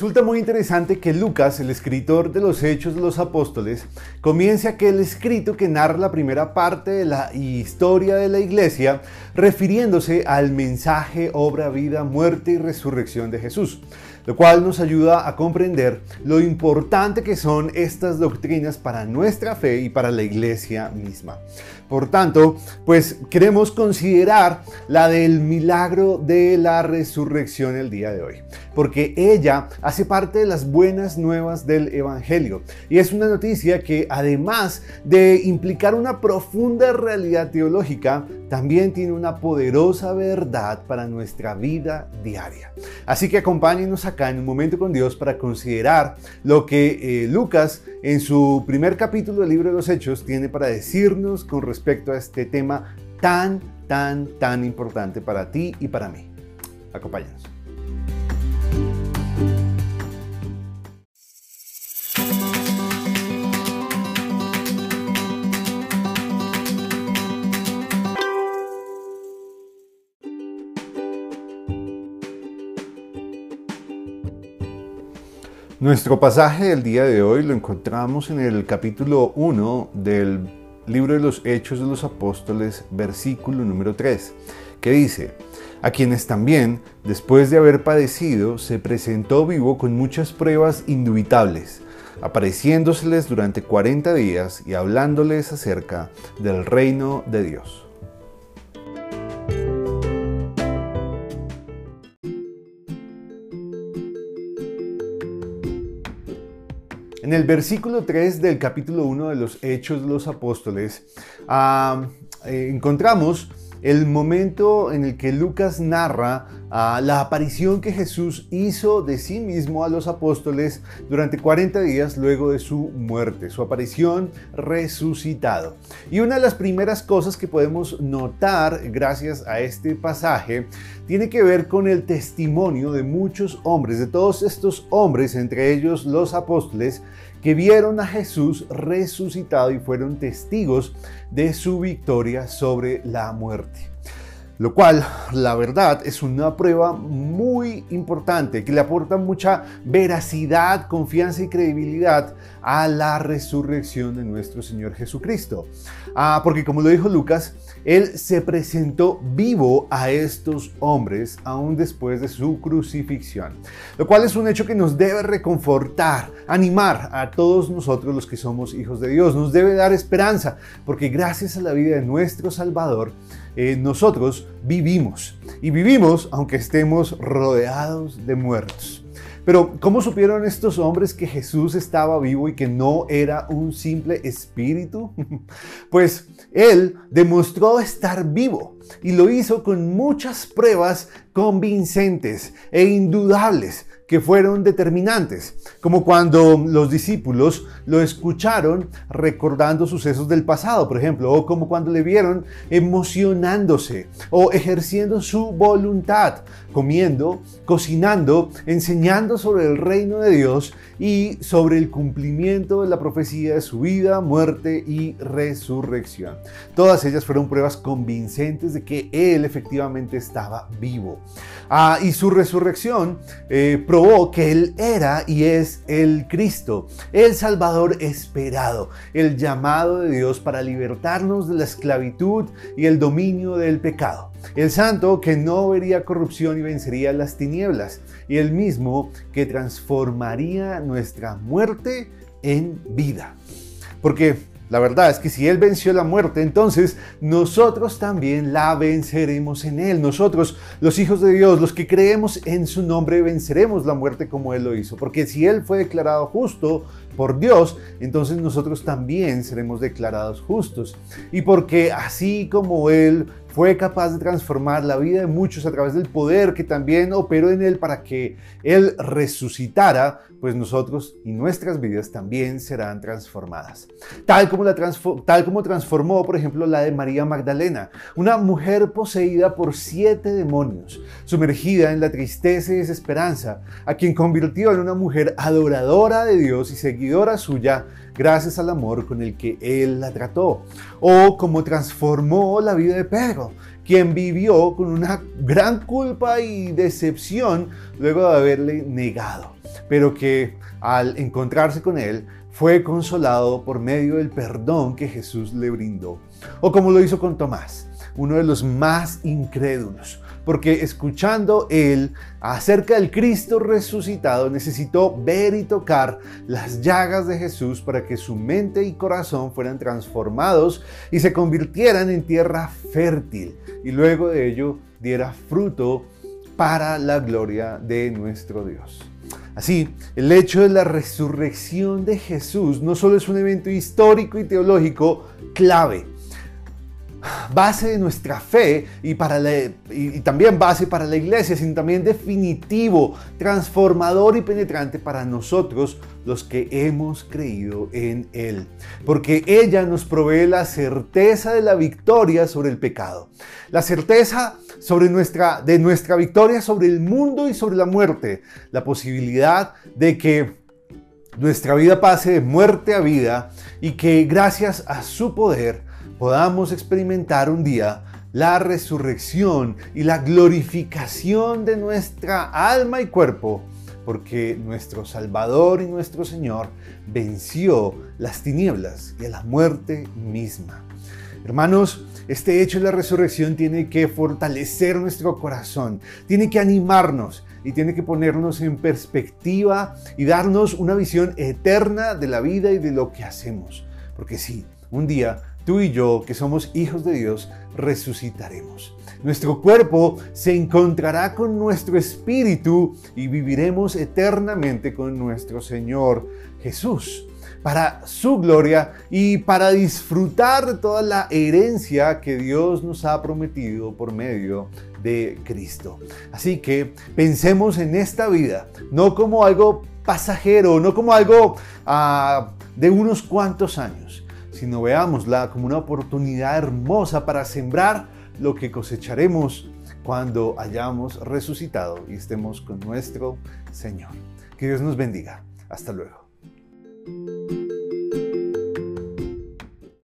Resulta muy interesante que Lucas, el escritor de los Hechos de los Apóstoles, comience aquel escrito que narra la primera parte de la historia de la iglesia, refiriéndose al mensaje, obra, vida, muerte y resurrección de Jesús lo cual nos ayuda a comprender lo importante que son estas doctrinas para nuestra fe y para la iglesia misma. Por tanto, pues queremos considerar la del milagro de la resurrección el día de hoy, porque ella hace parte de las buenas nuevas del Evangelio y es una noticia que además de implicar una profunda realidad teológica, también tiene una poderosa verdad para nuestra vida diaria. Así que acompáñenos en un momento con Dios para considerar lo que eh, Lucas en su primer capítulo del libro de los Hechos tiene para decirnos con respecto a este tema tan, tan, tan importante para ti y para mí. Acompáñanos. Nuestro pasaje del día de hoy lo encontramos en el capítulo 1 del libro de los Hechos de los Apóstoles, versículo número 3, que dice, a quienes también, después de haber padecido, se presentó vivo con muchas pruebas indubitables, apareciéndoseles durante 40 días y hablándoles acerca del reino de Dios. En el versículo 3 del capítulo 1 de los Hechos de los Apóstoles, ah, eh, encontramos el momento en el que Lucas narra ah, la aparición que Jesús hizo de sí mismo a los apóstoles durante 40 días luego de su muerte, su aparición resucitado. Y una de las primeras cosas que podemos notar gracias a este pasaje tiene que ver con el testimonio de muchos hombres, de todos estos hombres, entre ellos los apóstoles, que vieron a Jesús resucitado y fueron testigos de su victoria sobre la muerte lo cual la verdad es una prueba muy importante que le aporta mucha veracidad, confianza y credibilidad a la resurrección de nuestro Señor Jesucristo. Ah, porque como lo dijo Lucas, Él se presentó vivo a estos hombres aún después de su crucifixión, lo cual es un hecho que nos debe reconfortar, animar a todos nosotros los que somos hijos de Dios, nos debe dar esperanza, porque gracias a la vida de nuestro Salvador, eh, nosotros vivimos. Y vivimos aunque estemos rodeados de muertos. Pero ¿cómo supieron estos hombres que Jesús estaba vivo y que no era un simple espíritu? Pues Él demostró estar vivo y lo hizo con muchas pruebas convincentes e indudables que fueron determinantes, como cuando los discípulos lo escucharon recordando sucesos del pasado, por ejemplo, o como cuando le vieron emocionándose o ejerciendo su voluntad, comiendo, cocinando, enseñando sobre el reino de Dios y sobre el cumplimiento de la profecía de su vida, muerte y resurrección. Todas ellas fueron pruebas convincentes de que Él efectivamente estaba vivo. Ah, y su resurrección eh, que Él era y es el Cristo, el Salvador esperado, el llamado de Dios para libertarnos de la esclavitud y el dominio del pecado. El santo que no vería corrupción y vencería las tinieblas, y el mismo que transformaría nuestra muerte en vida. Porque la verdad es que si Él venció la muerte, entonces nosotros también la venceremos en Él. Nosotros, los hijos de Dios, los que creemos en su nombre, venceremos la muerte como Él lo hizo. Porque si Él fue declarado justo por Dios, entonces nosotros también seremos declarados justos. Y porque así como Él fue capaz de transformar la vida de muchos a través del poder que también operó en Él para que Él resucitara, pues nosotros y nuestras vidas también serán transformadas. Tal como, la tal como transformó, por ejemplo, la de María Magdalena, una mujer poseída por siete demonios, sumergida en la tristeza y desesperanza, a quien convirtió en una mujer adoradora de Dios y seguidora suya gracias al amor con el que Él la trató. O como transformó la vida de Pedro, quien vivió con una gran culpa y decepción luego de haberle negado, pero que al encontrarse con Él fue consolado por medio del perdón que Jesús le brindó. O como lo hizo con Tomás, uno de los más incrédulos, porque escuchando él acerca del Cristo resucitado, necesitó ver y tocar las llagas de Jesús para que su mente y corazón fueran transformados y se convirtieran en tierra fértil y luego de ello diera fruto para la gloria de nuestro Dios. Así, el hecho de la resurrección de Jesús no solo es un evento histórico y teológico clave, base de nuestra fe y, para y, también base para la iglesia, sino también definitivo, transformador y penetrante para nosotros los que hemos creído en Él. Porque ella nos provee la certeza de la victoria sobre el pecado, la certeza sobre nuestra, de nuestra victoria sobre el mundo y sobre la muerte, la posibilidad de que nuestra vida pase de muerte a vida y que gracias a su poder, podamos experimentar un día la resurrección y la glorificación de nuestra alma y cuerpo, porque nuestro Salvador y nuestro Señor venció las tinieblas y a la muerte misma. Hermanos, este hecho de la resurrección tiene que fortalecer nuestro corazón, tiene que animarnos y tiene que ponernos en perspectiva y darnos una visión eterna de la vida y de lo que hacemos. Porque sí, un día tú y yo, que somos hijos de Dios, resucitaremos. Nuestro cuerpo se encontrará con nuestro espíritu y viviremos eternamente con nuestro Señor Jesús para su gloria y para disfrutar toda la herencia que Dios nos ha prometido por medio de Cristo. Así que pensemos en esta vida, no como algo pasajero, no como algo ah, de unos cuantos años, sino veámosla como una oportunidad hermosa para sembrar lo que cosecharemos cuando hayamos resucitado y estemos con nuestro Señor. Que Dios nos bendiga. Hasta luego.